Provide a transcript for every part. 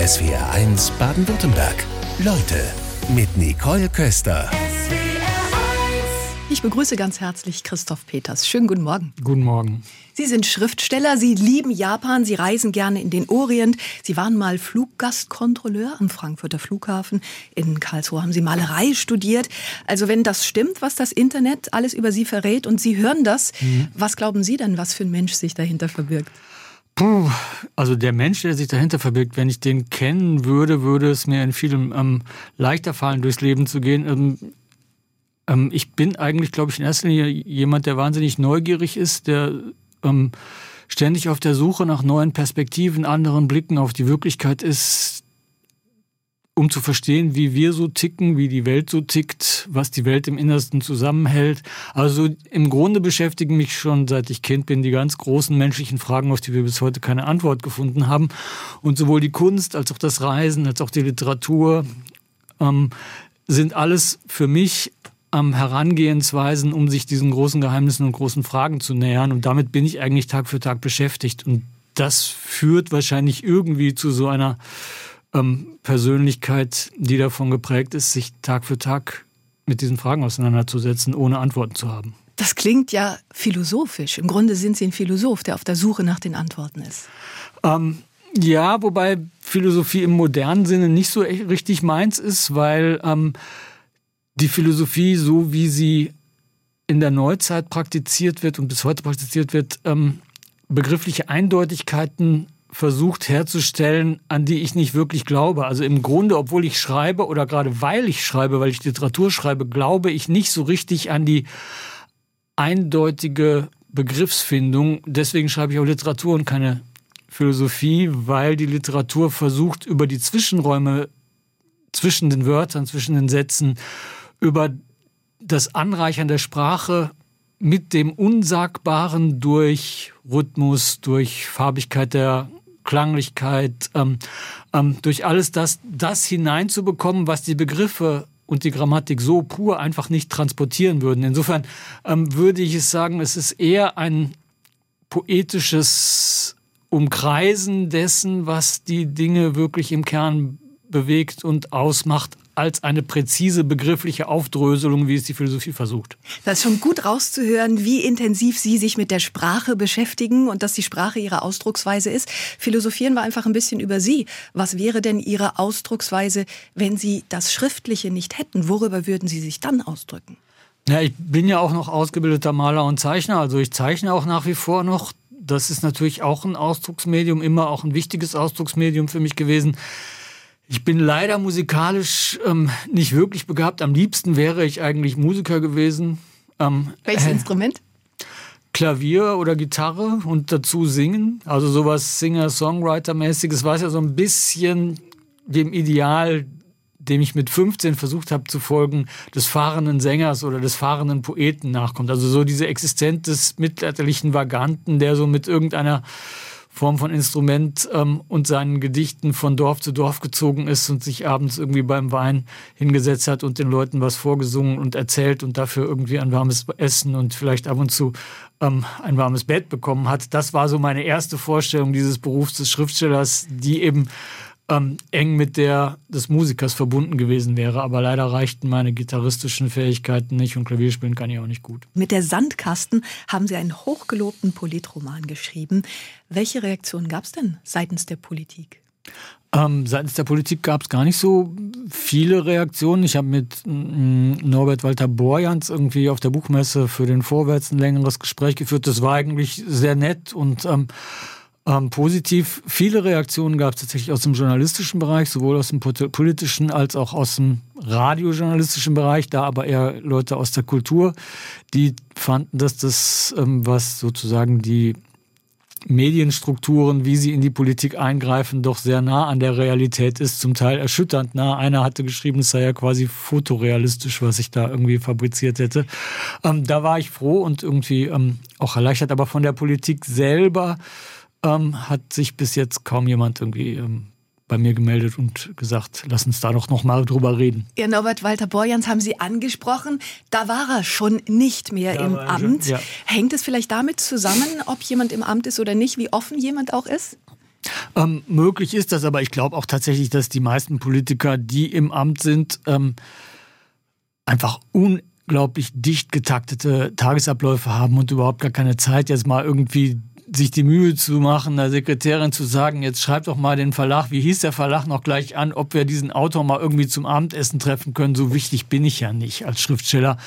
SWR1 Baden-Württemberg. Leute mit Nicole Köster. Ich begrüße ganz herzlich Christoph Peters. Schönen guten Morgen. Guten Morgen. Sie sind Schriftsteller, Sie lieben Japan, Sie reisen gerne in den Orient. Sie waren mal Fluggastkontrolleur am Frankfurter Flughafen. In Karlsruhe haben Sie Malerei studiert. Also wenn das stimmt, was das Internet alles über Sie verrät und Sie hören das, mhm. was glauben Sie denn, was für ein Mensch sich dahinter verbirgt? Puh, also der Mensch, der sich dahinter verbirgt, wenn ich den kennen würde, würde es mir in vielem ähm, leichter fallen, durchs Leben zu gehen. Ähm, ähm, ich bin eigentlich, glaube ich, in erster Linie jemand, der wahnsinnig neugierig ist, der ähm, ständig auf der Suche nach neuen Perspektiven, anderen Blicken auf die Wirklichkeit ist, um zu verstehen, wie wir so ticken, wie die Welt so tickt, was die Welt im Innersten zusammenhält. Also im Grunde beschäftigen mich schon, seit ich Kind bin, die ganz großen menschlichen Fragen, auf die wir bis heute keine Antwort gefunden haben. Und sowohl die Kunst als auch das Reisen, als auch die Literatur ähm, sind alles für mich ähm, Herangehensweisen, um sich diesen großen Geheimnissen und großen Fragen zu nähern. Und damit bin ich eigentlich Tag für Tag beschäftigt. Und das führt wahrscheinlich irgendwie zu so einer ähm, Persönlichkeit, die davon geprägt ist, sich Tag für Tag mit diesen Fragen auseinanderzusetzen, ohne Antworten zu haben. Das klingt ja philosophisch. Im Grunde sind Sie ein Philosoph, der auf der Suche nach den Antworten ist. Ähm, ja, wobei Philosophie im modernen Sinne nicht so richtig meins ist, weil ähm, die Philosophie, so wie sie in der Neuzeit praktiziert wird und bis heute praktiziert wird, ähm, begriffliche Eindeutigkeiten versucht herzustellen, an die ich nicht wirklich glaube. Also im Grunde, obwohl ich schreibe oder gerade weil ich schreibe, weil ich Literatur schreibe, glaube ich nicht so richtig an die eindeutige Begriffsfindung. Deswegen schreibe ich auch Literatur und keine Philosophie, weil die Literatur versucht, über die Zwischenräume zwischen den Wörtern, zwischen den Sätzen über das Anreichern der Sprache mit dem Unsagbaren durch Rhythmus, durch Farbigkeit der Klanglichkeit, ähm, ähm, durch alles das, das hineinzubekommen, was die Begriffe und die Grammatik so pur einfach nicht transportieren würden. Insofern ähm, würde ich es sagen, es ist eher ein poetisches Umkreisen dessen, was die Dinge wirklich im Kern bewegt und ausmacht, als eine präzise begriffliche Aufdröselung, wie es die Philosophie versucht. Das ist schon gut rauszuhören, wie intensiv Sie sich mit der Sprache beschäftigen und dass die Sprache Ihre Ausdrucksweise ist. Philosophieren wir einfach ein bisschen über Sie. Was wäre denn Ihre Ausdrucksweise, wenn Sie das Schriftliche nicht hätten? Worüber würden Sie sich dann ausdrücken? Ja, ich bin ja auch noch ausgebildeter Maler und Zeichner, also ich zeichne auch nach wie vor noch. Das ist natürlich auch ein Ausdrucksmedium, immer auch ein wichtiges Ausdrucksmedium für mich gewesen. Ich bin leider musikalisch ähm, nicht wirklich begabt. Am liebsten wäre ich eigentlich Musiker gewesen. Ähm, Welches äh, Instrument? Klavier oder Gitarre und dazu singen. Also sowas Singer-Songwriter-mäßiges, was ja so ein bisschen dem Ideal, dem ich mit 15 versucht habe zu folgen, des fahrenden Sängers oder des fahrenden Poeten nachkommt. Also so diese Existenz des mittelalterlichen Vaganten, der so mit irgendeiner Form von Instrument ähm, und seinen Gedichten von Dorf zu Dorf gezogen ist und sich abends irgendwie beim Wein hingesetzt hat und den Leuten was vorgesungen und erzählt und dafür irgendwie ein warmes Essen und vielleicht ab und zu ähm, ein warmes Bett bekommen hat. Das war so meine erste Vorstellung dieses Berufs des Schriftstellers, die eben ähm, eng mit der des Musikers verbunden gewesen wäre. Aber leider reichten meine gitarristischen Fähigkeiten nicht und Klavierspielen kann ich auch nicht gut. Mit der Sandkasten haben Sie einen hochgelobten Politroman geschrieben. Welche Reaktionen gab es denn seitens der Politik? Ähm, seitens der Politik gab es gar nicht so viele Reaktionen. Ich habe mit mm, Norbert Walter Borjans irgendwie auf der Buchmesse für den Vorwärts ein längeres Gespräch geführt. Das war eigentlich sehr nett und ähm, ähm, positiv. Viele Reaktionen gab es tatsächlich aus dem journalistischen Bereich, sowohl aus dem politischen als auch aus dem radiojournalistischen Bereich, da aber eher Leute aus der Kultur, die fanden, dass das, ähm, was sozusagen die Medienstrukturen, wie sie in die Politik eingreifen, doch sehr nah an der Realität ist, zum Teil erschütternd nah. Einer hatte geschrieben, es sei ja quasi fotorealistisch, was ich da irgendwie fabriziert hätte. Ähm, da war ich froh und irgendwie ähm, auch erleichtert, aber von der Politik selber ähm, hat sich bis jetzt kaum jemand irgendwie ähm, bei mir gemeldet und gesagt, lass uns da doch noch mal drüber reden. Ja, Norbert Walter Borjans haben Sie angesprochen. Da war er schon nicht mehr da im Amt. Ja. Hängt es vielleicht damit zusammen, ob jemand im Amt ist oder nicht, wie offen jemand auch ist? Ähm, möglich ist das, aber ich glaube auch tatsächlich, dass die meisten Politiker, die im Amt sind, ähm, einfach unglaublich dicht getaktete Tagesabläufe haben und überhaupt gar keine Zeit, jetzt mal irgendwie sich die Mühe zu machen, der Sekretärin zu sagen, jetzt schreibt doch mal den Verlag, wie hieß der Verlag noch gleich an, ob wir diesen Autor mal irgendwie zum Abendessen treffen können. So wichtig bin ich ja nicht als Schriftsteller.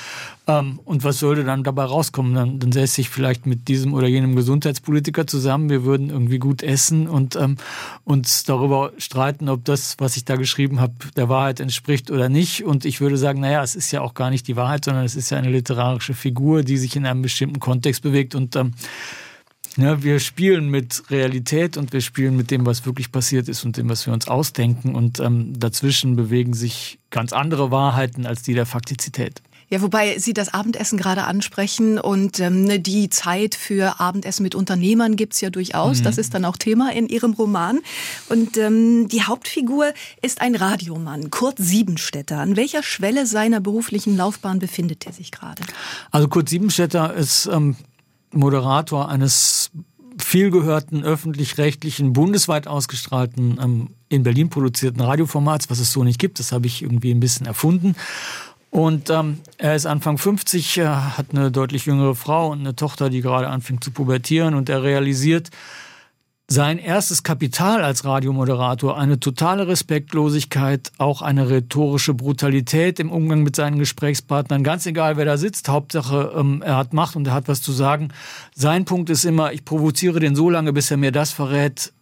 Ähm, und was sollte dann dabei rauskommen? Dann, dann säße ich vielleicht mit diesem oder jenem Gesundheitspolitiker zusammen. Wir würden irgendwie gut essen und ähm, uns darüber streiten, ob das, was ich da geschrieben habe, der Wahrheit entspricht oder nicht. Und ich würde sagen, naja, es ist ja auch gar nicht die Wahrheit, sondern es ist ja eine literarische Figur, die sich in einem bestimmten Kontext bewegt und ähm, ja, wir spielen mit Realität und wir spielen mit dem, was wirklich passiert ist und dem, was wir uns ausdenken. Und ähm, dazwischen bewegen sich ganz andere Wahrheiten als die der Faktizität. Ja, wobei Sie das Abendessen gerade ansprechen und ähm, die Zeit für Abendessen mit Unternehmern gibt's ja durchaus. Mhm. Das ist dann auch Thema in Ihrem Roman. Und ähm, die Hauptfigur ist ein Radiomann, Kurt Siebenstädter. An welcher Schwelle seiner beruflichen Laufbahn befindet er sich gerade? Also Kurt Siebenstädter ist ähm, Moderator eines vielgehörten öffentlich-rechtlichen, bundesweit ausgestrahlten, ähm, in Berlin produzierten Radioformats, was es so nicht gibt. Das habe ich irgendwie ein bisschen erfunden. Und ähm, er ist Anfang 50, äh, hat eine deutlich jüngere Frau und eine Tochter, die gerade anfängt zu pubertieren. Und er realisiert, sein erstes Kapital als Radiomoderator eine totale Respektlosigkeit, auch eine rhetorische Brutalität im Umgang mit seinen Gesprächspartnern. Ganz egal, wer da sitzt, Hauptsache ähm, er hat Macht und er hat was zu sagen. Sein Punkt ist immer, ich provoziere den so lange, bis er mir das verrät,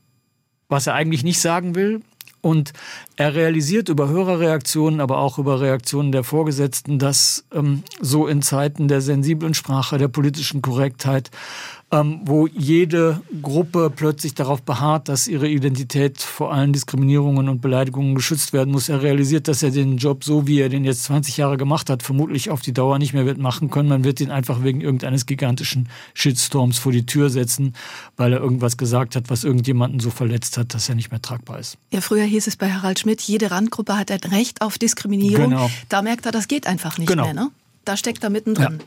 was er eigentlich nicht sagen will. Und er realisiert über Hörerreaktionen, aber auch über Reaktionen der Vorgesetzten, dass ähm, so in Zeiten der sensiblen Sprache, der politischen Korrektheit, ähm, wo jede Gruppe plötzlich darauf beharrt, dass ihre Identität vor allen Diskriminierungen und Beleidigungen geschützt werden muss. Er realisiert, dass er den Job, so wie er den jetzt 20 Jahre gemacht hat, vermutlich auf die Dauer nicht mehr wird machen können. Man wird ihn einfach wegen irgendeines gigantischen Shitstorms vor die Tür setzen, weil er irgendwas gesagt hat, was irgendjemanden so verletzt hat, dass er nicht mehr tragbar ist. Ja, früher hieß es bei Harald Schmidt, jede Randgruppe hat ein Recht auf Diskriminierung. Genau. Da merkt er, das geht einfach nicht genau. mehr. Ne? Da steckt er mittendrin. Ja.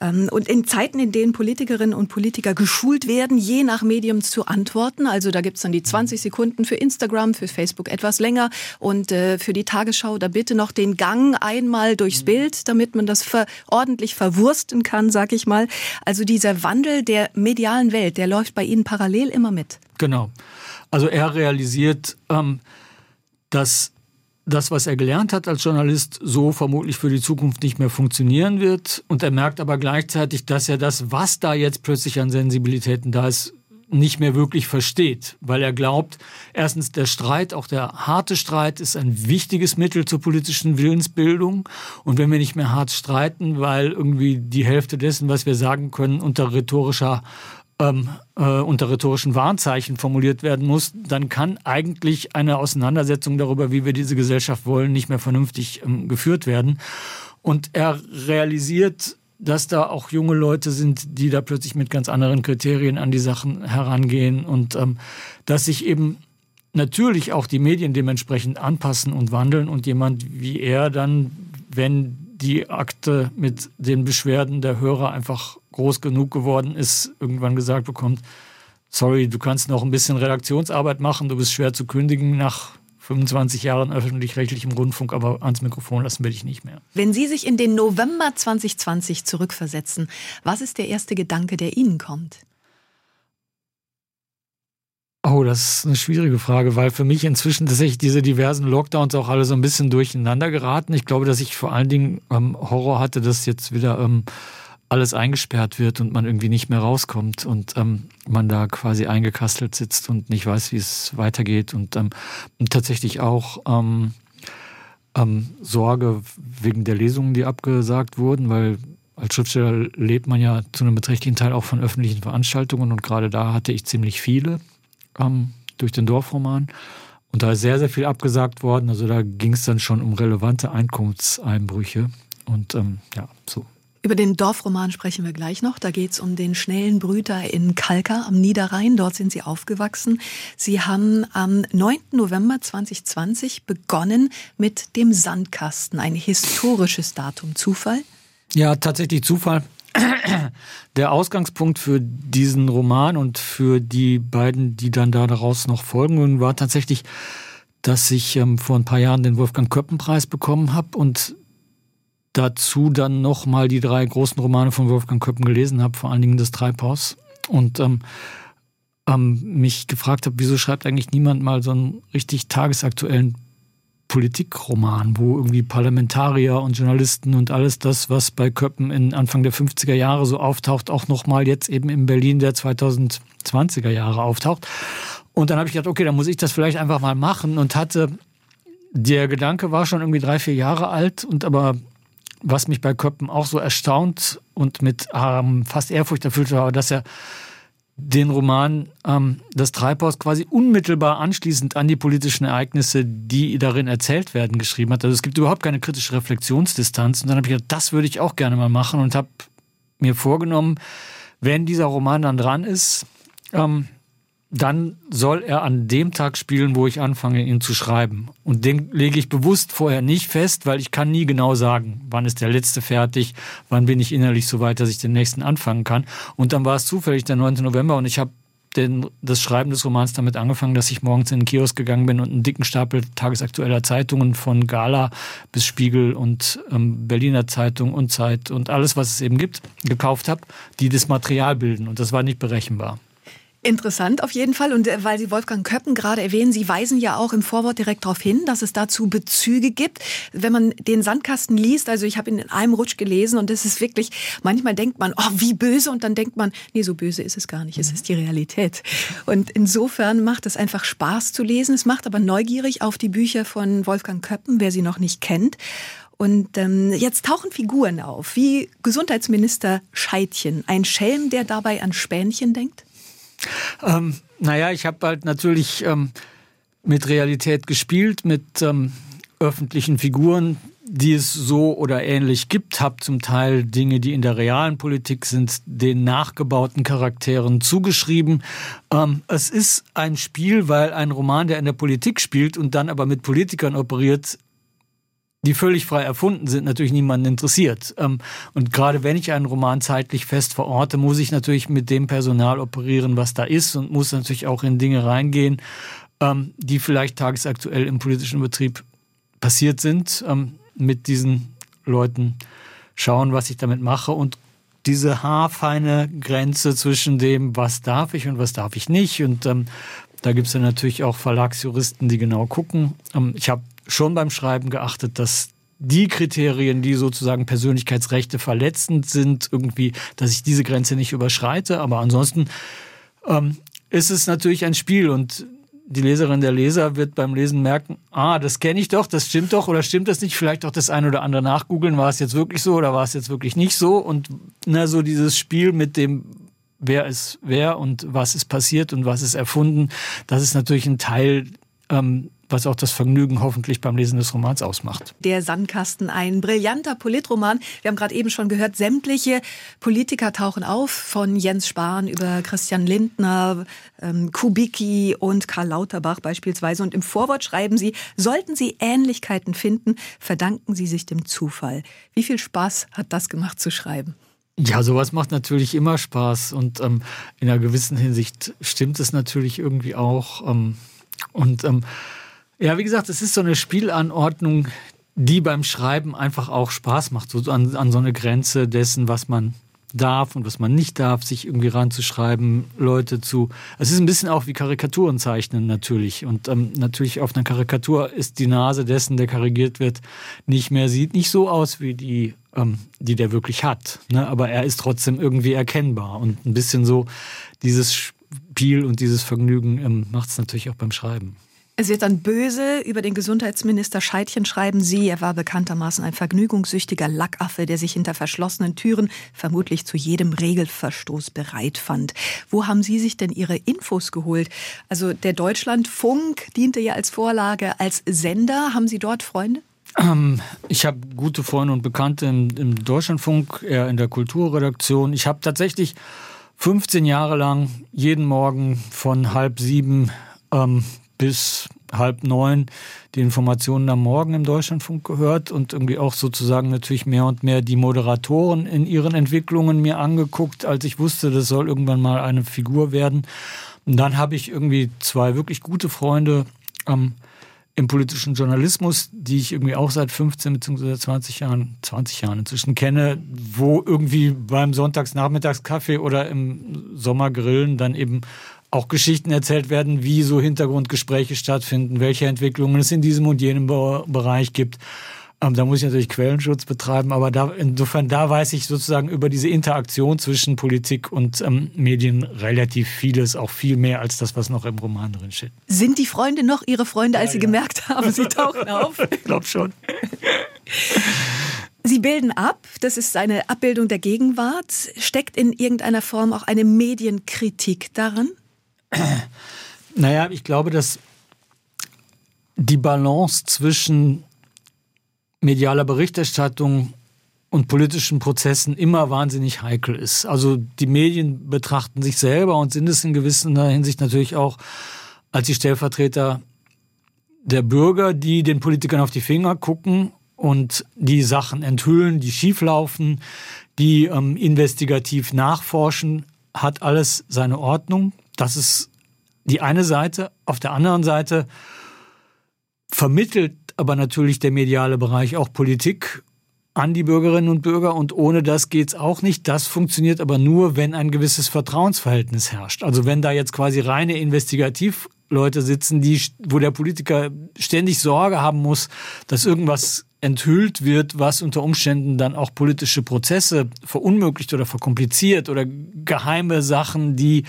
Ähm, und in Zeiten, in denen Politikerinnen und Politiker geschult werden, je nach Medium zu antworten, also da gibt's dann die 20 Sekunden für Instagram, für Facebook etwas länger und äh, für die Tagesschau da bitte noch den Gang einmal durchs mhm. Bild, damit man das ver ordentlich verwursten kann, sag ich mal. Also dieser Wandel der medialen Welt, der läuft bei Ihnen parallel immer mit. Genau. Also er realisiert, ähm, dass das, was er gelernt hat als Journalist, so vermutlich für die Zukunft nicht mehr funktionieren wird. Und er merkt aber gleichzeitig, dass er das, was da jetzt plötzlich an Sensibilitäten da ist, nicht mehr wirklich versteht, weil er glaubt, erstens der Streit, auch der harte Streit ist ein wichtiges Mittel zur politischen Willensbildung. Und wenn wir nicht mehr hart streiten, weil irgendwie die Hälfte dessen, was wir sagen können, unter rhetorischer ähm, äh, unter rhetorischen Warnzeichen formuliert werden muss, dann kann eigentlich eine Auseinandersetzung darüber, wie wir diese Gesellschaft wollen, nicht mehr vernünftig ähm, geführt werden. Und er realisiert, dass da auch junge Leute sind, die da plötzlich mit ganz anderen Kriterien an die Sachen herangehen und ähm, dass sich eben natürlich auch die Medien dementsprechend anpassen und wandeln und jemand wie er dann, wenn die Akte mit den Beschwerden der Hörer einfach groß genug geworden ist, irgendwann gesagt bekommt, sorry, du kannst noch ein bisschen Redaktionsarbeit machen, du bist schwer zu kündigen nach 25 Jahren öffentlich-rechtlichem Rundfunk, aber ans Mikrofon lassen will ich nicht mehr. Wenn Sie sich in den November 2020 zurückversetzen, was ist der erste Gedanke, der Ihnen kommt? Oh, das ist eine schwierige Frage, weil für mich inzwischen tatsächlich diese diversen Lockdowns auch alle so ein bisschen durcheinander geraten. Ich glaube, dass ich vor allen Dingen ähm, Horror hatte, dass jetzt wieder ähm, alles eingesperrt wird und man irgendwie nicht mehr rauskommt und ähm, man da quasi eingekastelt sitzt und nicht weiß, wie es weitergeht und, ähm, tatsächlich auch ähm, ähm, Sorge wegen der Lesungen, die abgesagt wurden, weil als Schriftsteller lebt man ja zu einem beträchtlichen Teil auch von öffentlichen Veranstaltungen und gerade da hatte ich ziemlich viele ähm, durch den Dorfroman. Und da ist sehr, sehr viel abgesagt worden. Also da ging es dann schon um relevante Einkommenseinbrüche. Und ähm, ja, so. Über den Dorfroman sprechen wir gleich noch. Da geht es um den schnellen Brüter in Kalka am Niederrhein. Dort sind Sie aufgewachsen. Sie haben am 9. November 2020 begonnen mit dem Sandkasten. Ein historisches Datum. Zufall? Ja, tatsächlich Zufall. Der Ausgangspunkt für diesen Roman und für die beiden, die dann da daraus noch folgen, war tatsächlich, dass ich ähm, vor ein paar Jahren den Wolfgang Köppen-Preis bekommen habe und dazu dann noch mal die drei großen Romane von Wolfgang Köppen gelesen habe, vor allen Dingen das Treibhaus. Und ähm, ähm, mich gefragt habe, wieso schreibt eigentlich niemand mal so einen richtig tagesaktuellen Politikroman, wo irgendwie Parlamentarier und Journalisten und alles das, was bei Köppen in Anfang der 50er Jahre so auftaucht, auch nochmal jetzt eben in Berlin der 2020er Jahre auftaucht. Und dann habe ich gedacht, okay, dann muss ich das vielleicht einfach mal machen und hatte, der Gedanke war schon irgendwie drei, vier Jahre alt und aber was mich bei Köppen auch so erstaunt und mit ähm, fast Ehrfurcht erfüllt war, dass er den Roman ähm, Das Treibhaus quasi unmittelbar anschließend an die politischen Ereignisse, die darin erzählt werden, geschrieben hat. Also es gibt überhaupt keine kritische Reflexionsdistanz. Und dann habe ich gedacht, das würde ich auch gerne mal machen und habe mir vorgenommen, wenn dieser Roman dann dran ist, ähm, dann soll er an dem Tag spielen, wo ich anfange, ihn zu schreiben. Und den lege ich bewusst vorher nicht fest, weil ich kann nie genau sagen, wann ist der letzte fertig, wann bin ich innerlich so weit, dass ich den nächsten anfangen kann. Und dann war es zufällig der 9. November und ich habe den, das Schreiben des Romans damit angefangen, dass ich morgens in den Kiosk gegangen bin und einen dicken Stapel tagesaktueller Zeitungen von Gala bis Spiegel und ähm, Berliner Zeitung und Zeit und alles, was es eben gibt, gekauft habe, die das Material bilden. Und das war nicht berechenbar. Interessant auf jeden Fall. Und äh, weil Sie Wolfgang Köppen gerade erwähnen, Sie weisen ja auch im Vorwort direkt darauf hin, dass es dazu Bezüge gibt. Wenn man den Sandkasten liest, also ich habe ihn in einem Rutsch gelesen und es ist wirklich, manchmal denkt man, oh, wie böse und dann denkt man, nee, so böse ist es gar nicht, es ist die Realität. Und insofern macht es einfach Spaß zu lesen. Es macht aber neugierig auf die Bücher von Wolfgang Köppen, wer sie noch nicht kennt. Und ähm, jetzt tauchen Figuren auf, wie Gesundheitsminister Scheidchen, ein Schelm, der dabei an Spänchen denkt? Ähm, naja, ich habe halt natürlich ähm, mit Realität gespielt, mit ähm, öffentlichen Figuren, die es so oder ähnlich gibt, habe zum Teil Dinge, die in der realen Politik sind, den nachgebauten Charakteren zugeschrieben. Ähm, es ist ein Spiel, weil ein Roman, der in der Politik spielt und dann aber mit Politikern operiert, die völlig frei erfunden sind, natürlich niemanden interessiert. Ähm, und gerade wenn ich einen Roman zeitlich fest verorte, muss ich natürlich mit dem Personal operieren, was da ist und muss natürlich auch in Dinge reingehen, ähm, die vielleicht tagesaktuell im politischen Betrieb passiert sind, ähm, mit diesen Leuten schauen, was ich damit mache und diese haarfeine Grenze zwischen dem, was darf ich und was darf ich nicht. Und da gibt es ja natürlich auch Verlagsjuristen, die genau gucken. Ich habe schon beim Schreiben geachtet, dass die Kriterien, die sozusagen Persönlichkeitsrechte verletzend sind, irgendwie, dass ich diese Grenze nicht überschreite. Aber ansonsten ähm, ist es natürlich ein Spiel und die Leserin, der Leser wird beim Lesen merken, ah, das kenne ich doch, das stimmt doch oder stimmt das nicht? Vielleicht auch das eine oder andere nachgoogeln, war es jetzt wirklich so oder war es jetzt wirklich nicht so? Und na, so dieses Spiel mit dem, wer ist wer und was ist passiert und was ist erfunden, das ist natürlich ein Teil ähm, was auch das Vergnügen hoffentlich beim Lesen des Romans ausmacht. Der Sandkasten, ein brillanter Politroman. Wir haben gerade eben schon gehört, sämtliche Politiker tauchen auf, von Jens Spahn über Christian Lindner, ähm, Kubicki und Karl Lauterbach beispielsweise. Und im Vorwort schreiben sie, sollten Sie Ähnlichkeiten finden, verdanken Sie sich dem Zufall. Wie viel Spaß hat das gemacht zu schreiben? Ja, sowas macht natürlich immer Spaß und ähm, in einer gewissen Hinsicht stimmt es natürlich irgendwie auch. Ähm, und ähm, ja, wie gesagt, es ist so eine Spielanordnung, die beim Schreiben einfach auch Spaß macht, so an, an so eine Grenze dessen, was man darf und was man nicht darf, sich irgendwie ranzuschreiben, Leute zu. Es ist ein bisschen auch wie Karikaturen zeichnen natürlich. Und ähm, natürlich auf einer Karikatur ist die Nase dessen, der karikiert wird, nicht mehr, sieht nicht so aus wie die, ähm, die der wirklich hat. Ne? Aber er ist trotzdem irgendwie erkennbar. Und ein bisschen so dieses Spiel und dieses Vergnügen ähm, macht es natürlich auch beim Schreiben. Es wird dann böse über den Gesundheitsminister Scheidchen schreiben Sie. Er war bekanntermaßen ein vergnügungssüchtiger Lackaffe, der sich hinter verschlossenen Türen vermutlich zu jedem Regelverstoß bereit fand. Wo haben Sie sich denn Ihre Infos geholt? Also der Deutschlandfunk diente ja als Vorlage, als Sender. Haben Sie dort Freunde? Ähm, ich habe gute Freunde und Bekannte im, im Deutschlandfunk, eher in der Kulturredaktion. Ich habe tatsächlich 15 Jahre lang jeden Morgen von halb sieben ähm, bis halb neun die Informationen am Morgen im Deutschlandfunk gehört und irgendwie auch sozusagen natürlich mehr und mehr die Moderatoren in ihren Entwicklungen mir angeguckt, als ich wusste, das soll irgendwann mal eine Figur werden. Und dann habe ich irgendwie zwei wirklich gute Freunde ähm, im politischen Journalismus, die ich irgendwie auch seit 15 bzw. 20 Jahren, 20 Jahren inzwischen kenne, wo irgendwie beim Sonntagsnachmittagskaffee oder im Sommergrillen dann eben auch Geschichten erzählt werden, wie so Hintergrundgespräche stattfinden, welche Entwicklungen es in diesem und jenem Bereich gibt. Ähm, da muss ich natürlich Quellenschutz betreiben, aber da, insofern, da weiß ich sozusagen über diese Interaktion zwischen Politik und ähm, Medien relativ vieles, auch viel mehr als das, was noch im Roman drin steht. Sind die Freunde noch Ihre Freunde, als ja, Sie ja. gemerkt haben, Sie tauchen auf? ich glaube schon. Sie bilden ab, das ist eine Abbildung der Gegenwart. Steckt in irgendeiner Form auch eine Medienkritik darin? Naja, ich glaube, dass die Balance zwischen medialer Berichterstattung und politischen Prozessen immer wahnsinnig heikel ist. Also die Medien betrachten sich selber und sind es in gewisser Hinsicht natürlich auch als die Stellvertreter der Bürger, die den Politikern auf die Finger gucken und die Sachen enthüllen, die schieflaufen, die ähm, investigativ nachforschen, hat alles seine Ordnung. Das ist die eine Seite. Auf der anderen Seite vermittelt aber natürlich der mediale Bereich auch Politik an die Bürgerinnen und Bürger und ohne das geht's auch nicht. Das funktioniert aber nur, wenn ein gewisses Vertrauensverhältnis herrscht. Also wenn da jetzt quasi reine Investigativleute sitzen, die, wo der Politiker ständig Sorge haben muss, dass irgendwas enthüllt wird, was unter Umständen dann auch politische Prozesse verunmöglicht oder verkompliziert oder geheime Sachen, die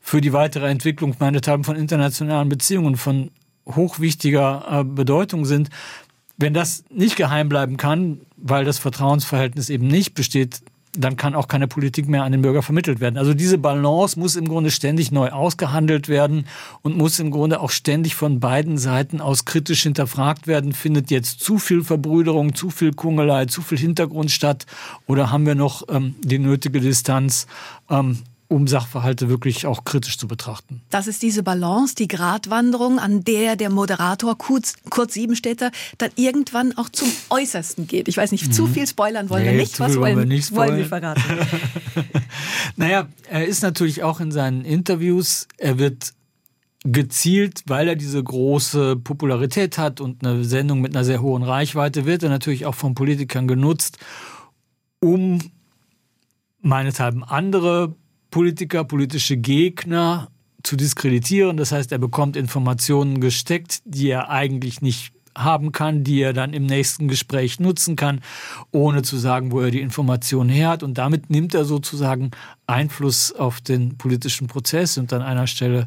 für die weitere Entwicklung meinethalben von internationalen Beziehungen von hochwichtiger äh, Bedeutung sind. Wenn das nicht geheim bleiben kann, weil das Vertrauensverhältnis eben nicht besteht, dann kann auch keine Politik mehr an den Bürger vermittelt werden. Also diese Balance muss im Grunde ständig neu ausgehandelt werden und muss im Grunde auch ständig von beiden Seiten aus kritisch hinterfragt werden. Findet jetzt zu viel Verbrüderung, zu viel Kungelei, zu viel Hintergrund statt oder haben wir noch ähm, die nötige Distanz? Ähm, um Sachverhalte wirklich auch kritisch zu betrachten. Das ist diese Balance, die Gratwanderung, an der der Moderator Kurt, Kurt Siebenstädter dann irgendwann auch zum Äußersten geht. Ich weiß nicht, mhm. zu viel spoilern wollen nee, wir nicht. Was wollen, wir nicht wollen Sie verraten? naja, er ist natürlich auch in seinen Interviews, er wird gezielt, weil er diese große Popularität hat und eine Sendung mit einer sehr hohen Reichweite, wird er natürlich auch von Politikern genutzt, um meinethalben andere Politiker, politische Gegner zu diskreditieren. Das heißt, er bekommt Informationen gesteckt, die er eigentlich nicht haben kann, die er dann im nächsten Gespräch nutzen kann, ohne zu sagen, wo er die Informationen her hat. Und damit nimmt er sozusagen Einfluss auf den politischen Prozess. Und an einer Stelle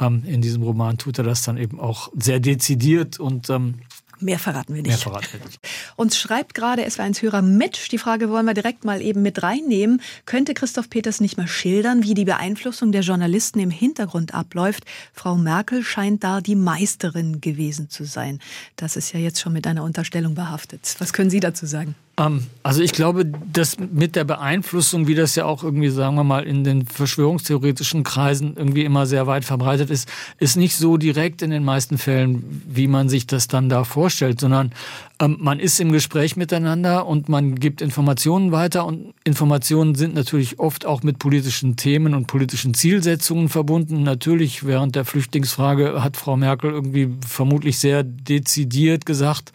ähm, in diesem Roman tut er das dann eben auch sehr dezidiert und ähm, Mehr verraten wir nicht. Mehr verraten wir nicht. Uns schreibt gerade SW1-Hörer Mitch, die Frage wollen wir direkt mal eben mit reinnehmen. Könnte Christoph Peters nicht mal schildern, wie die Beeinflussung der Journalisten im Hintergrund abläuft? Frau Merkel scheint da die Meisterin gewesen zu sein. Das ist ja jetzt schon mit einer Unterstellung behaftet. Was können Sie dazu sagen? Ähm, also ich glaube, dass mit der Beeinflussung, wie das ja auch irgendwie, sagen wir mal, in den verschwörungstheoretischen Kreisen irgendwie immer sehr weit verbreitet ist, ist nicht so direkt in den meisten Fällen, wie man sich das dann da vorstellt, sondern ähm, man ist im Gespräch miteinander und man gibt Informationen weiter und Informationen sind natürlich oft auch mit politischen Themen und politischen Zielsetzungen verbunden. Natürlich während der Flüchtlingsfrage hat Frau Merkel irgendwie vermutlich sehr dezidiert gesagt,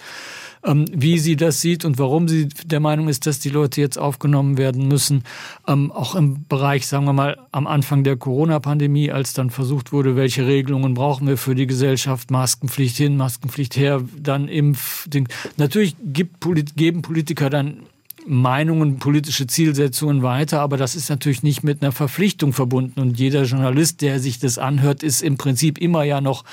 ähm, wie sie das sieht und warum sie der Meinung ist, dass die Leute jetzt aufgenommen werden müssen. Ähm, auch im Bereich, sagen wir mal, am Anfang der Corona-Pandemie, als dann versucht wurde, welche Regelungen brauchen wir für die Gesellschaft, Maskenpflicht hin, Maskenpflicht her, dann Impfding. Natürlich gibt, geben Politiker dann Meinungen, politische Zielsetzungen weiter, aber das ist natürlich nicht mit einer Verpflichtung verbunden. Und jeder Journalist, der sich das anhört, ist im Prinzip immer ja noch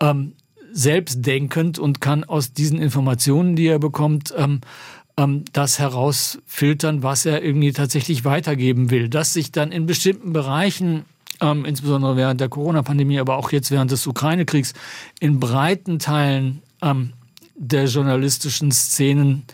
ähm, selbstdenkend und kann aus diesen Informationen, die er bekommt, ähm, ähm, das herausfiltern, was er irgendwie tatsächlich weitergeben will. Dass sich dann in bestimmten Bereichen ähm, insbesondere während der Corona-Pandemie, aber auch jetzt während des Ukraine-Kriegs, in breiten Teilen ähm, der journalistischen Szenen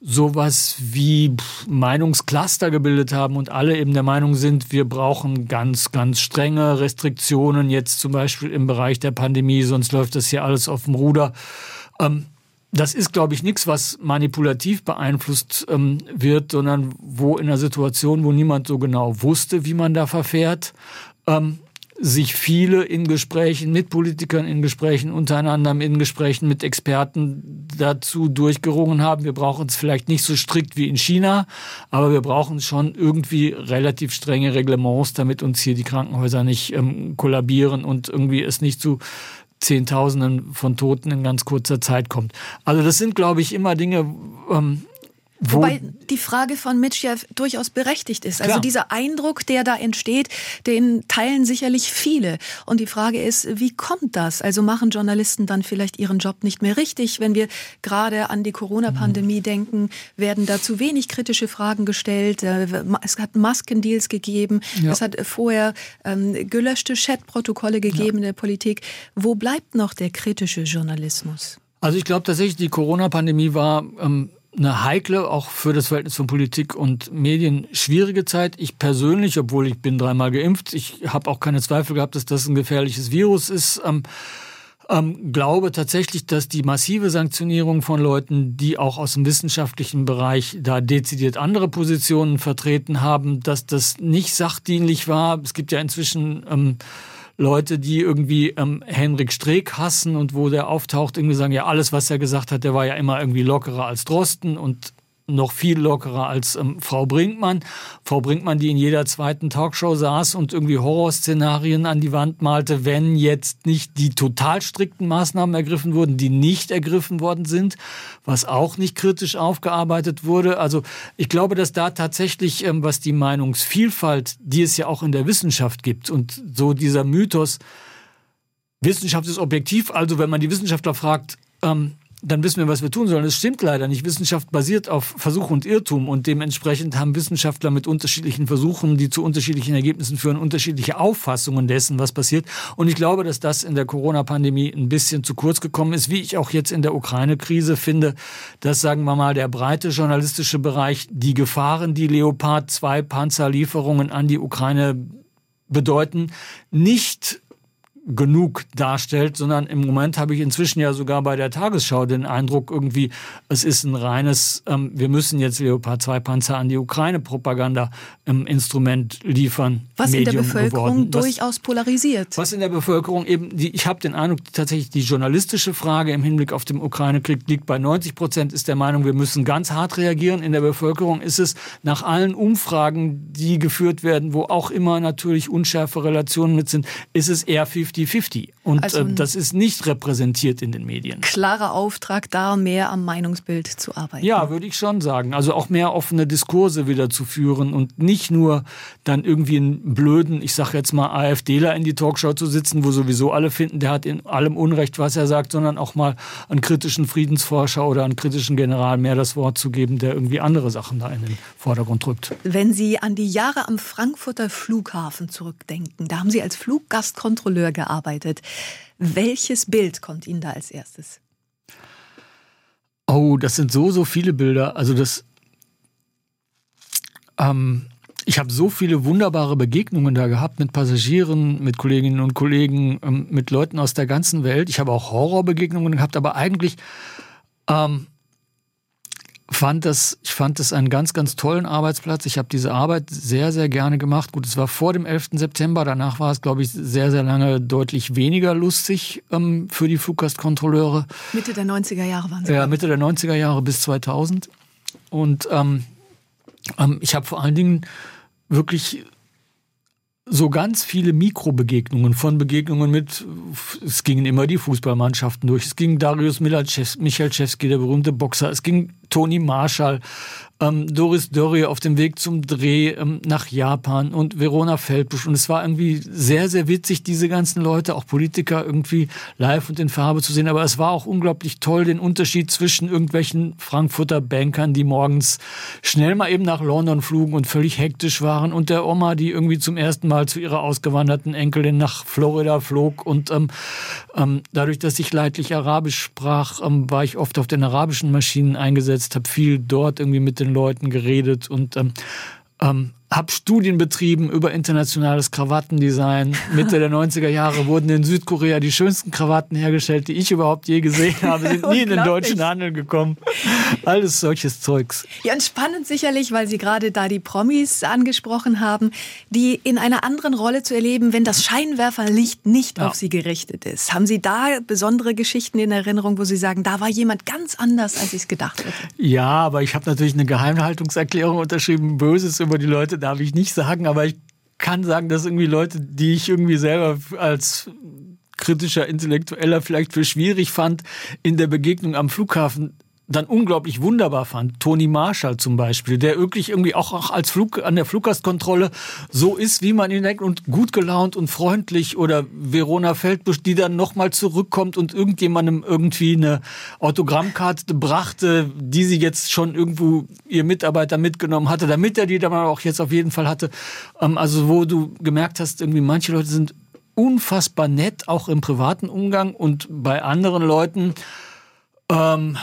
sowas wie Meinungscluster gebildet haben und alle eben der Meinung sind, wir brauchen ganz, ganz strenge Restriktionen, jetzt zum Beispiel im Bereich der Pandemie, sonst läuft das hier alles auf dem Ruder. Ähm, das ist, glaube ich, nichts, was manipulativ beeinflusst ähm, wird, sondern wo in einer Situation, wo niemand so genau wusste, wie man da verfährt, ähm, sich viele in Gesprächen mit Politikern, in Gesprächen untereinander, in Gesprächen mit Experten dazu durchgerungen haben. Wir brauchen es vielleicht nicht so strikt wie in China, aber wir brauchen schon irgendwie relativ strenge Reglements, damit uns hier die Krankenhäuser nicht ähm, kollabieren und irgendwie es nicht zu Zehntausenden von Toten in ganz kurzer Zeit kommt. Also das sind, glaube ich, immer Dinge, ähm, Wobei die Frage von Mitch ja durchaus berechtigt ist. Also Klar. Also dieser Eindruck, der da entsteht, den teilen sicherlich viele. Und die Frage ist, wie kommt das? Also machen Journalisten dann vielleicht ihren Job nicht mehr richtig? Wenn wir gerade an die Corona-Pandemie mhm. denken, werden da zu wenig kritische Fragen gestellt. Äh, es hat Maskendeals gegeben. Ja. Es hat vorher ähm, gelöschte Chatprotokolle gegeben ja. in der Politik. Wo bleibt noch der kritische Journalismus? Also ich glaube tatsächlich, die Corona-Pandemie war ähm, eine heikle, auch für das Verhältnis von Politik und Medien schwierige Zeit. Ich persönlich, obwohl ich bin dreimal geimpft, ich habe auch keine Zweifel gehabt, dass das ein gefährliches Virus ist. Ähm, ähm, glaube tatsächlich, dass die massive Sanktionierung von Leuten, die auch aus dem wissenschaftlichen Bereich da dezidiert andere Positionen vertreten haben, dass das nicht sachdienlich war. Es gibt ja inzwischen ähm, Leute, die irgendwie ähm, Henrik Streeck hassen und wo der auftaucht, irgendwie sagen, ja, alles, was er gesagt hat, der war ja immer irgendwie lockerer als Drosten und noch viel lockerer als ähm, Frau Brinkmann. Frau Brinkmann, die in jeder zweiten Talkshow saß und irgendwie Horrorszenarien an die Wand malte, wenn jetzt nicht die total strikten Maßnahmen ergriffen wurden, die nicht ergriffen worden sind, was auch nicht kritisch aufgearbeitet wurde. Also ich glaube, dass da tatsächlich, ähm, was die Meinungsvielfalt, die es ja auch in der Wissenschaft gibt und so dieser Mythos, Wissenschaft ist objektiv, also wenn man die Wissenschaftler fragt, ähm, dann wissen wir, was wir tun sollen. Es stimmt leider nicht. Wissenschaft basiert auf Versuch und Irrtum und dementsprechend haben Wissenschaftler mit unterschiedlichen Versuchen, die zu unterschiedlichen Ergebnissen führen, unterschiedliche Auffassungen dessen, was passiert. Und ich glaube, dass das in der Corona-Pandemie ein bisschen zu kurz gekommen ist, wie ich auch jetzt in der Ukraine-Krise finde, dass, sagen wir mal, der breite journalistische Bereich die Gefahren, die Leopard 2 Panzerlieferungen an die Ukraine bedeuten, nicht genug darstellt, sondern im Moment habe ich inzwischen ja sogar bei der Tagesschau den Eindruck, irgendwie, es ist ein reines, ähm, wir müssen jetzt Leopard 2 Panzer an die Ukraine-Propaganda ähm, Instrument liefern. Was Medium in der Bevölkerung was, durchaus polarisiert. Was in der Bevölkerung eben, die, ich habe den Eindruck, tatsächlich die journalistische Frage im Hinblick auf den Ukraine-Krieg liegt bei 90 Prozent, ist der Meinung, wir müssen ganz hart reagieren. In der Bevölkerung ist es nach allen Umfragen, die geführt werden, wo auch immer natürlich unschärfe Relationen mit sind, ist es eher 50 50-50. Und also äh, das ist nicht repräsentiert in den Medien. Klarer Auftrag da, mehr am Meinungsbild zu arbeiten. Ja, würde ich schon sagen. Also auch mehr offene Diskurse wieder zu führen und nicht nur dann irgendwie einen blöden, ich sage jetzt mal AfDler in die Talkshow zu sitzen, wo sowieso alle finden, der hat in allem Unrecht, was er sagt, sondern auch mal einen kritischen Friedensforscher oder einen kritischen General mehr das Wort zu geben, der irgendwie andere Sachen da in den Vordergrund drückt. Wenn Sie an die Jahre am Frankfurter Flughafen zurückdenken, da haben Sie als Fluggastkontrolleur gearbeitet gearbeitet. Welches Bild kommt Ihnen da als erstes? Oh, das sind so, so viele Bilder. Also das, ähm, ich habe so viele wunderbare Begegnungen da gehabt mit Passagieren, mit Kolleginnen und Kollegen, ähm, mit Leuten aus der ganzen Welt. Ich habe auch Horrorbegegnungen gehabt, aber eigentlich ähm, fand das, ich fand das einen ganz, ganz tollen Arbeitsplatz. Ich habe diese Arbeit sehr, sehr gerne gemacht. Gut, es war vor dem 11. September. Danach war es, glaube ich, sehr, sehr lange deutlich weniger lustig ähm, für die Fluggastkontrolleure. Mitte der 90er Jahre waren Sie. Ja, Mitte der 90er Jahre bis 2000. Und ähm, ähm, ich habe vor allen Dingen wirklich so ganz viele Mikrobegegnungen von Begegnungen mit, es gingen immer die Fußballmannschaften durch, es ging Darius Michalczewski, der berühmte Boxer, es ging Toni Marshall, ähm, Doris Dörrie auf dem Weg zum Dreh ähm, nach Japan und Verona Feldbusch. Und es war irgendwie sehr, sehr witzig, diese ganzen Leute, auch Politiker, irgendwie live und in Farbe zu sehen. Aber es war auch unglaublich toll, den Unterschied zwischen irgendwelchen Frankfurter Bankern, die morgens schnell mal eben nach London flogen und völlig hektisch waren, und der Oma, die irgendwie zum ersten Mal zu ihrer ausgewanderten Enkelin nach Florida flog. Und ähm, ähm, dadurch, dass ich leidlich Arabisch sprach, ähm, war ich oft auf den arabischen Maschinen eingesetzt, habe viel dort irgendwie mit den den Leuten geredet und ähm, ähm, habe Studien betrieben über internationales Krawattendesign. Mitte der 90er Jahre wurden in Südkorea die schönsten Krawatten hergestellt, die ich überhaupt je gesehen habe, sind nie in den deutschen Handel gekommen. Alles solches Zeugs. Ja, und spannend sicherlich, weil Sie gerade da die Promis angesprochen haben, die in einer anderen Rolle zu erleben, wenn das Scheinwerferlicht nicht ja. auf sie gerichtet ist. Haben Sie da besondere Geschichten in Erinnerung, wo Sie sagen, da war jemand ganz anders, als ich es gedacht hätte? Ja, aber ich habe natürlich eine Geheimhaltungserklärung unterschrieben, Böses über die Leute darf ich nicht sagen, aber ich kann sagen, dass irgendwie Leute, die ich irgendwie selber als kritischer Intellektueller vielleicht für schwierig fand, in der Begegnung am Flughafen dann unglaublich wunderbar fand. Toni Marshall zum Beispiel, der wirklich irgendwie auch, auch als Flug an der Fluggastkontrolle so ist, wie man ihn denkt und gut gelaunt und freundlich oder Verona Feldbusch, die dann nochmal zurückkommt und irgendjemandem irgendwie eine Autogrammkarte brachte, die sie jetzt schon irgendwo ihr Mitarbeiter mitgenommen hatte, damit er die dann auch jetzt auf jeden Fall hatte. Ähm, also wo du gemerkt hast, irgendwie manche Leute sind unfassbar nett, auch im privaten Umgang und bei anderen Leuten ähm,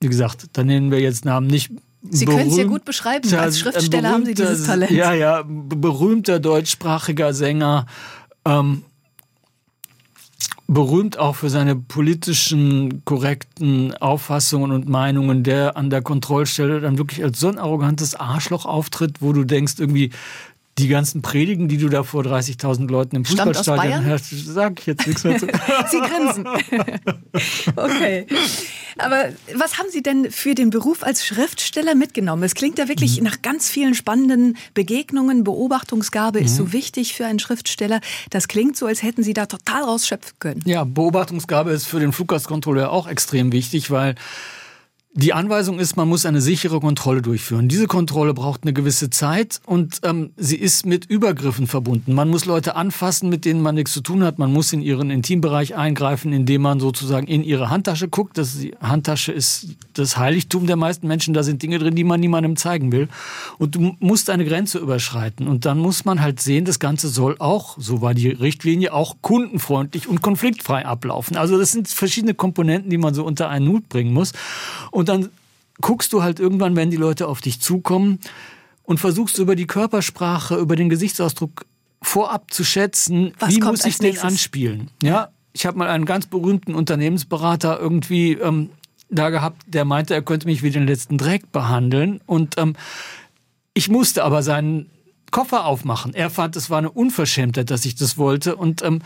wie gesagt, da nennen wir jetzt Namen nicht. Sie können es ja gut beschreiben. Als Schriftsteller haben Sie dieses Talent. Ja, ja, berühmter deutschsprachiger Sänger. Ähm, berühmt auch für seine politischen korrekten Auffassungen und Meinungen, der an der Kontrollstelle dann wirklich als so ein arrogantes Arschloch auftritt, wo du denkst, irgendwie, die ganzen Predigen, die du da vor 30.000 Leuten im Fußballstadion hörst, sag ich jetzt nichts mehr zu. Sie grinsen. okay. Aber was haben Sie denn für den Beruf als Schriftsteller mitgenommen? Es klingt ja wirklich mhm. nach ganz vielen spannenden Begegnungen. Beobachtungsgabe mhm. ist so mhm. wichtig für einen Schriftsteller. Das klingt so, als hätten Sie da total rausschöpfen können. Ja, Beobachtungsgabe ist für den Fluggastkontrolleur auch extrem wichtig, weil die Anweisung ist, man muss eine sichere Kontrolle durchführen. Diese Kontrolle braucht eine gewisse Zeit und ähm, sie ist mit Übergriffen verbunden. Man muss Leute anfassen, mit denen man nichts zu tun hat. Man muss in ihren Intimbereich eingreifen, indem man sozusagen in ihre Handtasche guckt. Das, die Handtasche ist das Heiligtum der meisten Menschen. Da sind Dinge drin, die man niemandem zeigen will. Und du musst eine Grenze überschreiten. Und dann muss man halt sehen, das Ganze soll auch, so war die Richtlinie, auch kundenfreundlich und konfliktfrei ablaufen. Also das sind verschiedene Komponenten, die man so unter einen Hut bringen muss. Und und dann guckst du halt irgendwann, wenn die Leute auf dich zukommen und versuchst über die Körpersprache, über den Gesichtsausdruck vorab zu schätzen, Was wie muss ich den anspielen. Ja, ich habe mal einen ganz berühmten Unternehmensberater irgendwie ähm, da gehabt, der meinte, er könnte mich wie den letzten Dreck behandeln und ähm, ich musste aber seinen Koffer aufmachen. Er fand, es war eine Unverschämtheit, dass ich das wollte und ähm,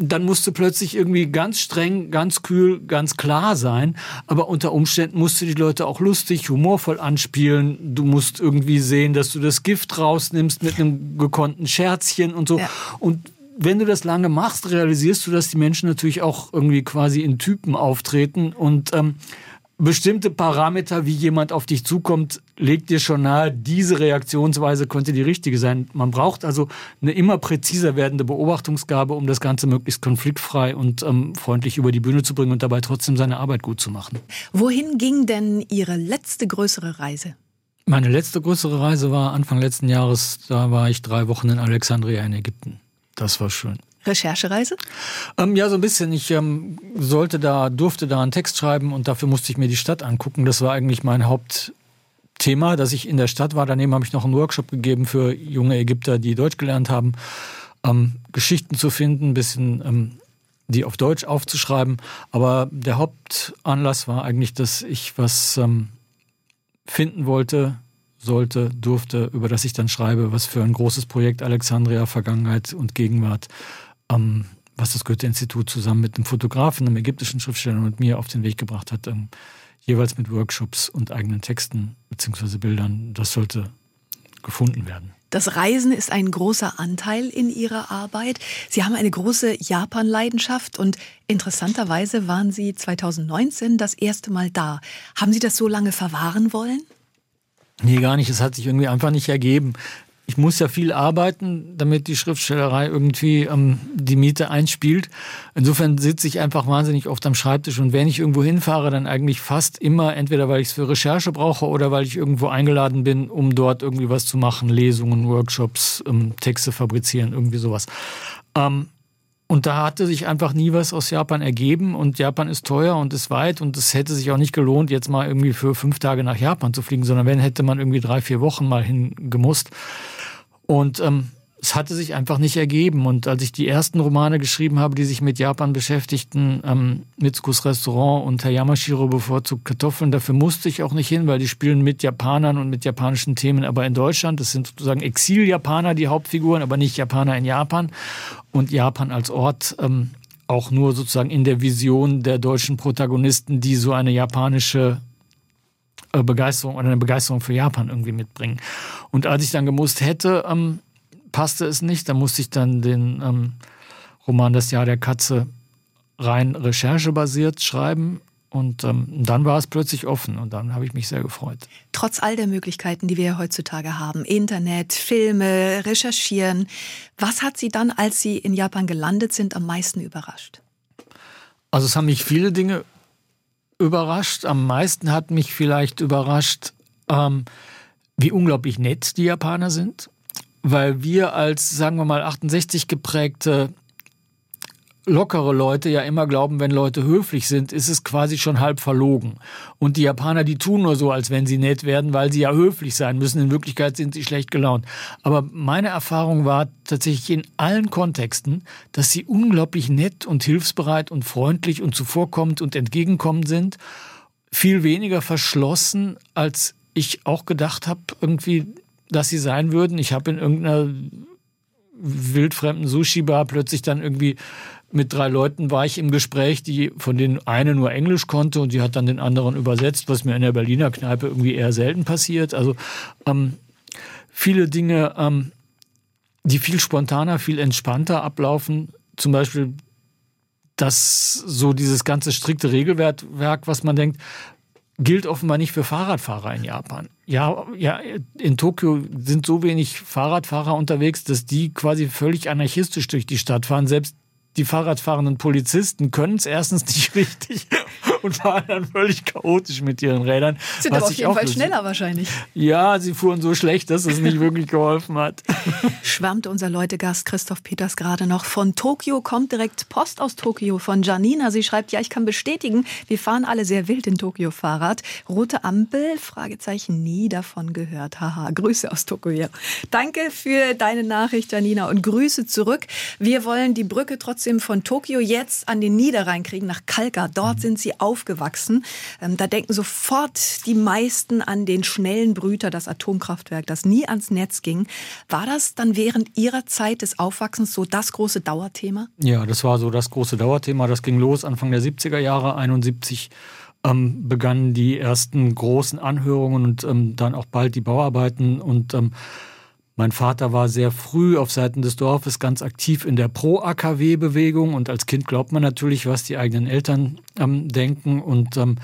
dann musst du plötzlich irgendwie ganz streng, ganz kühl, ganz klar sein. Aber unter Umständen musst du die Leute auch lustig, humorvoll anspielen. Du musst irgendwie sehen, dass du das Gift rausnimmst mit einem gekonnten Scherzchen und so. Ja. Und wenn du das lange machst, realisierst du, dass die Menschen natürlich auch irgendwie quasi in Typen auftreten und ähm, bestimmte Parameter, wie jemand auf dich zukommt, legt dir schon nahe, diese Reaktionsweise könnte die richtige sein. Man braucht also eine immer präziser werdende Beobachtungsgabe, um das Ganze möglichst konfliktfrei und ähm, freundlich über die Bühne zu bringen und dabei trotzdem seine Arbeit gut zu machen. Wohin ging denn Ihre letzte größere Reise? Meine letzte größere Reise war Anfang letzten Jahres. Da war ich drei Wochen in Alexandria in Ägypten. Das war schön. Recherchereise? Ähm, ja, so ein bisschen. Ich ähm, sollte da, durfte da einen Text schreiben und dafür musste ich mir die Stadt angucken. Das war eigentlich mein Hauptthema, dass ich in der Stadt war. Daneben habe ich noch einen Workshop gegeben für junge Ägypter, die Deutsch gelernt haben, ähm, Geschichten zu finden, ein bisschen ähm, die auf Deutsch aufzuschreiben. Aber der Hauptanlass war eigentlich, dass ich was ähm, finden wollte, sollte, durfte, über das ich dann schreibe, was für ein großes Projekt Alexandria, Vergangenheit und Gegenwart ähm, was das Goethe-Institut zusammen mit einem Fotografen, einem ägyptischen Schriftsteller und mir auf den Weg gebracht hat, ähm, jeweils mit Workshops und eigenen Texten bzw. Bildern. Das sollte gefunden werden. Das Reisen ist ein großer Anteil in Ihrer Arbeit. Sie haben eine große Japan-Leidenschaft und interessanterweise waren Sie 2019 das erste Mal da. Haben Sie das so lange verwahren wollen? Nee, gar nicht. Es hat sich irgendwie einfach nicht ergeben ich muss ja viel arbeiten, damit die Schriftstellerei irgendwie ähm, die Miete einspielt. Insofern sitze ich einfach wahnsinnig oft am Schreibtisch und wenn ich irgendwo hinfahre, dann eigentlich fast immer, entweder weil ich es für Recherche brauche oder weil ich irgendwo eingeladen bin, um dort irgendwie was zu machen, Lesungen, Workshops, ähm, Texte fabrizieren, irgendwie sowas. Ähm, und da hatte sich einfach nie was aus Japan ergeben und Japan ist teuer und ist weit und es hätte sich auch nicht gelohnt, jetzt mal irgendwie für fünf Tage nach Japan zu fliegen, sondern wenn hätte man irgendwie drei, vier Wochen mal hingemusst. Und ähm, es hatte sich einfach nicht ergeben. Und als ich die ersten Romane geschrieben habe, die sich mit Japan beschäftigten, ähm, Mitsukus Restaurant und Herr Yamashiro bevorzugt Kartoffeln, dafür musste ich auch nicht hin, weil die spielen mit Japanern und mit japanischen Themen, aber in Deutschland. Das sind sozusagen Exil-Japaner, die Hauptfiguren, aber nicht Japaner in Japan. Und Japan als Ort ähm, auch nur sozusagen in der Vision der deutschen Protagonisten, die so eine japanische äh, Begeisterung oder eine Begeisterung für Japan irgendwie mitbringen. Und als ich dann gemusst hätte, ähm, passte es nicht. Da musste ich dann den ähm, Roman Das Jahr der Katze rein recherchebasiert schreiben. Und ähm, dann war es plötzlich offen und dann habe ich mich sehr gefreut. Trotz all der Möglichkeiten, die wir ja heutzutage haben, Internet, Filme, Recherchieren, was hat Sie dann, als Sie in Japan gelandet sind, am meisten überrascht? Also es haben mich viele Dinge überrascht. Am meisten hat mich vielleicht überrascht, ähm, wie unglaublich nett die Japaner sind. Weil wir als, sagen wir mal, 68 geprägte lockere Leute ja immer glauben, wenn Leute höflich sind, ist es quasi schon halb verlogen. Und die Japaner, die tun nur so, als wenn sie nett werden, weil sie ja höflich sein müssen. In Wirklichkeit sind sie schlecht gelaunt. Aber meine Erfahrung war tatsächlich in allen Kontexten, dass sie unglaublich nett und hilfsbereit und freundlich und zuvorkommend und entgegenkommend sind. Viel weniger verschlossen, als ich auch gedacht habe, irgendwie, dass sie sein würden. Ich habe in irgendeiner wildfremden Sushi-Bar plötzlich dann irgendwie mit drei Leuten war ich im Gespräch, die von denen eine nur Englisch konnte und die hat dann den anderen übersetzt, was mir in der Berliner Kneipe irgendwie eher selten passiert. Also ähm, viele Dinge, ähm, die viel spontaner, viel entspannter ablaufen. Zum Beispiel dass so dieses ganze strikte Regelwerk, was man denkt, gilt offenbar nicht für Fahrradfahrer in Japan. Ja, ja, in Tokio sind so wenig Fahrradfahrer unterwegs, dass die quasi völlig anarchistisch durch die Stadt fahren. Selbst die Fahrradfahrenden Polizisten können es erstens nicht richtig und fahren dann völlig chaotisch mit ihren Rädern. Sind aber auf jeden Fall schneller wahrscheinlich. Ja, sie fuhren so schlecht, dass es nicht wirklich geholfen hat. Schwärmt unser Leutegast Christoph Peters gerade noch. Von Tokio kommt direkt Post aus Tokio von Janina. Sie schreibt, ja, ich kann bestätigen, wir fahren alle sehr wild in Tokio Fahrrad. Rote Ampel, Fragezeichen, nie davon gehört. Haha, Grüße aus Tokio. Danke für deine Nachricht, Janina, und Grüße zurück. Wir wollen die Brücke trotzdem von Tokio jetzt an den Niederrhein kriegen, nach Kalka. Dort sind sie aufgewachsen. Ähm, da denken sofort die meisten an den schnellen Brüter, das Atomkraftwerk, das nie ans Netz ging. War das dann während Ihrer Zeit des Aufwachsens so das große Dauerthema? Ja, das war so das große Dauerthema. Das ging los Anfang der 70er Jahre, 71 ähm, begannen die ersten großen Anhörungen und ähm, dann auch bald die Bauarbeiten und ähm, mein Vater war sehr früh auf Seiten des Dorfes ganz aktiv in der Pro-AKW-Bewegung und als Kind glaubt man natürlich, was die eigenen Eltern ähm, denken und ähm,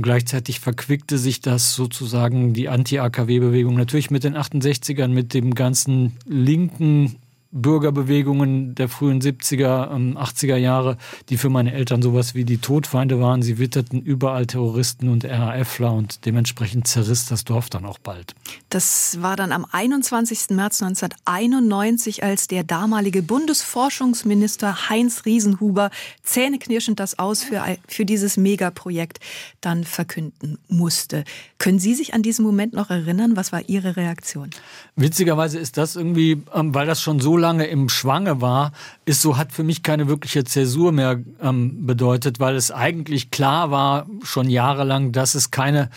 gleichzeitig verquickte sich das sozusagen die Anti-AKW-Bewegung natürlich mit den 68ern, mit dem ganzen linken Bürgerbewegungen der frühen 70er, 80er ähm, Jahre, die für meine Eltern sowas wie die Todfeinde waren. Sie witterten überall Terroristen und RAFler und dementsprechend zerriss das Dorf dann auch bald. Das war dann am 21. März 1991, als der damalige Bundesforschungsminister Heinz Riesenhuber zähneknirschend das Aus für, für dieses Megaprojekt dann verkünden musste. Können Sie sich an diesen Moment noch erinnern? Was war Ihre Reaktion? Witzigerweise ist das irgendwie, ähm, weil das schon so lange im Schwange war, ist so, hat für mich keine wirkliche Zäsur mehr ähm, bedeutet, weil es eigentlich klar war, schon jahrelang, dass es keine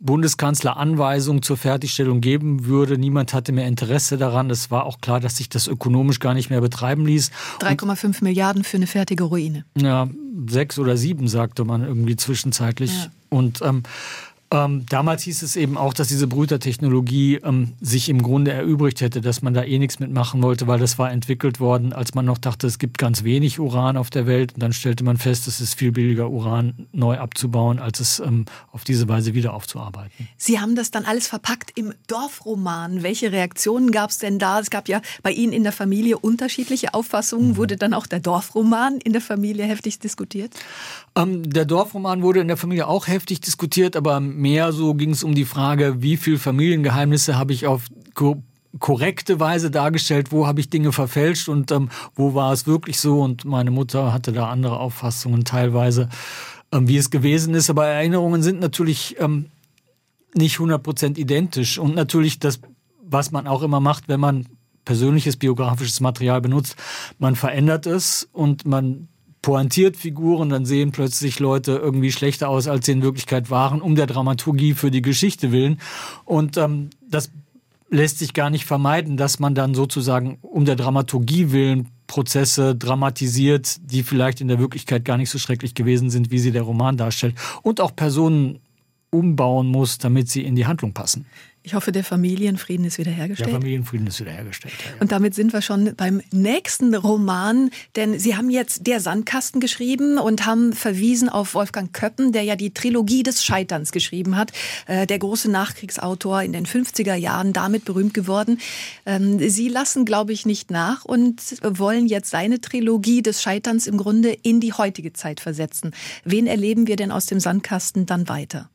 Bundeskanzleranweisung zur Fertigstellung geben würde. Niemand hatte mehr Interesse daran. Es war auch klar, dass sich das ökonomisch gar nicht mehr betreiben ließ. 3,5 Milliarden für eine fertige Ruine. Ja, sechs oder sieben, sagte man irgendwie zwischenzeitlich. Ja. Und ähm, Ähm, damals hieß es eben auch, dass diese Brütertechnologie ähm, sich im Grunde erübrigt hätte, dass man da eh nichts mitmachen wollte, weil das war entwickelt worden, als man noch dachte, es gibt ganz wenig Uran auf der Welt. Und dann stellte man fest, es ist viel billiger, Uran neu abzubauen, als es ähm, auf diese Weise wieder aufzuarbeiten. Sie haben das dann alles verpackt im Dorfroman. Welche Reaktionen gab es denn da? Es gab ja bei Ihnen in der Familie unterschiedliche Auffassungen. Mhm. Wurde dann auch der Dorfroman in der Familie heftig diskutiert? Ähm, der Dorfroman wurde in der Familie auch heftig diskutiert, aber mehr so ging es um die Frage, wie viel Familiengeheimnisse habe ich auf korrekte Weise dargestellt, wo habe ich Dinge verfälscht und ähm, wo war es wirklich so? Und meine Mutter hatte da andere Auffassungen teilweise, ähm, wie es gewesen ist, aber Erinnerungen sind natürlich ähm, nicht 100% identisch. Und natürlich das, was man auch immer macht, wenn man persönliches biografisches Material benutzt, man verändert es und man pointiert Figuren, dann sehen plötzlich Leute irgendwie schlechter aus, als sie in Wirklichkeit waren, um der Dramaturgie für die Geschichte willen. Und ähm, das lässt sich gar nicht vermeiden, dass man dann sozusagen um der Dramaturgie willen Prozesse dramatisiert, die vielleicht in der Wirklichkeit gar nicht so schrecklich gewesen sind, wie sie der Roman darstellt. Und auch Personen umbauen muss, damit sie in die Handlung passen. Ich hoffe, der Familienfrieden ist wiederhergestellt. Der Familienfrieden ist wiederhergestellt. Ja, ja. Und damit sind wir schon beim nächsten Roman, denn Sie haben jetzt Der Sandkasten geschrieben und haben verwiesen auf Wolfgang Köppen, der ja die Trilogie des Scheiterns geschrieben hat. Äh, der große Nachkriegsautor in den 50er Jahren, damit berühmt geworden. Ähm, Sie lassen, glaube ich, nicht nach und wollen jetzt seine Trilogie des Scheiterns im Grunde in die heutige Zeit versetzen. Wen erleben wir denn aus dem Sandkasten dann weiter?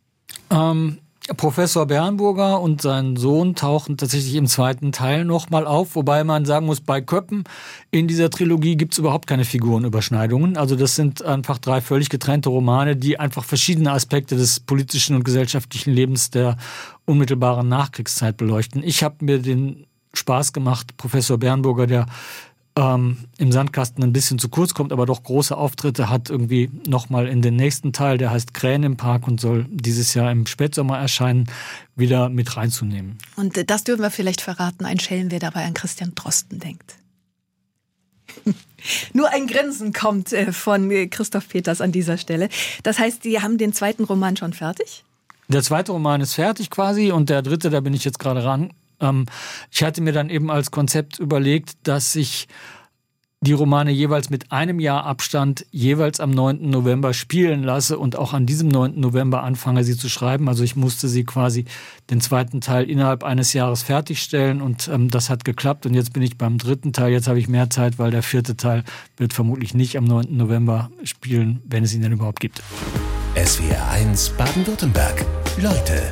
Ähm Professor Bernburger und sein Sohn tauchen tatsächlich im zweiten Teil nochmal auf, wobei man sagen muss, bei Köppen in dieser Trilogie gibt's überhaupt keine Figurenüberschneidungen. Also das sind einfach drei völlig getrennte Romane, die einfach verschiedene Aspekte des politischen und gesellschaftlichen Lebens der unmittelbaren Nachkriegszeit beleuchten. Ich habe mir den Spaß gemacht, Professor Bernburger, der ähm, im Sandkasten ein bisschen zu kurz kommt, aber doch große Auftritte hat irgendwie nochmal in den nächsten Teil, der heißt Krähen im Park und soll dieses Jahr im Spätsommer erscheinen, wieder mit reinzunehmen. Und äh, das dürfen wir vielleicht verraten, ein Schelm, wer dabei an Christian Drosten denkt. Nur ein Grinsen kommt äh, von äh, Christoph Peters an dieser Stelle. Das heißt, Sie haben den zweiten Roman schon fertig? Der zweite Roman ist fertig quasi und der dritte, da bin ich jetzt gerade ran, ähm, ich hatte mir dann eben als Konzept überlegt, dass ich die Romane jeweils mit einem Jahr Abstand jeweils am 9. November spielen lasse und auch an diesem 9. November anfange, sie zu schreiben. Also ich musste sie quasi den zweiten Teil innerhalb eines Jahres fertigstellen und ähm, das hat geklappt. Und jetzt bin ich beim dritten Teil. Jetzt habe ich mehr Zeit, weil der vierte Teil wird vermutlich nicht am 9. November spielen, wenn es ihn denn überhaupt gibt. SWR 1 Baden-Württemberg. Leute,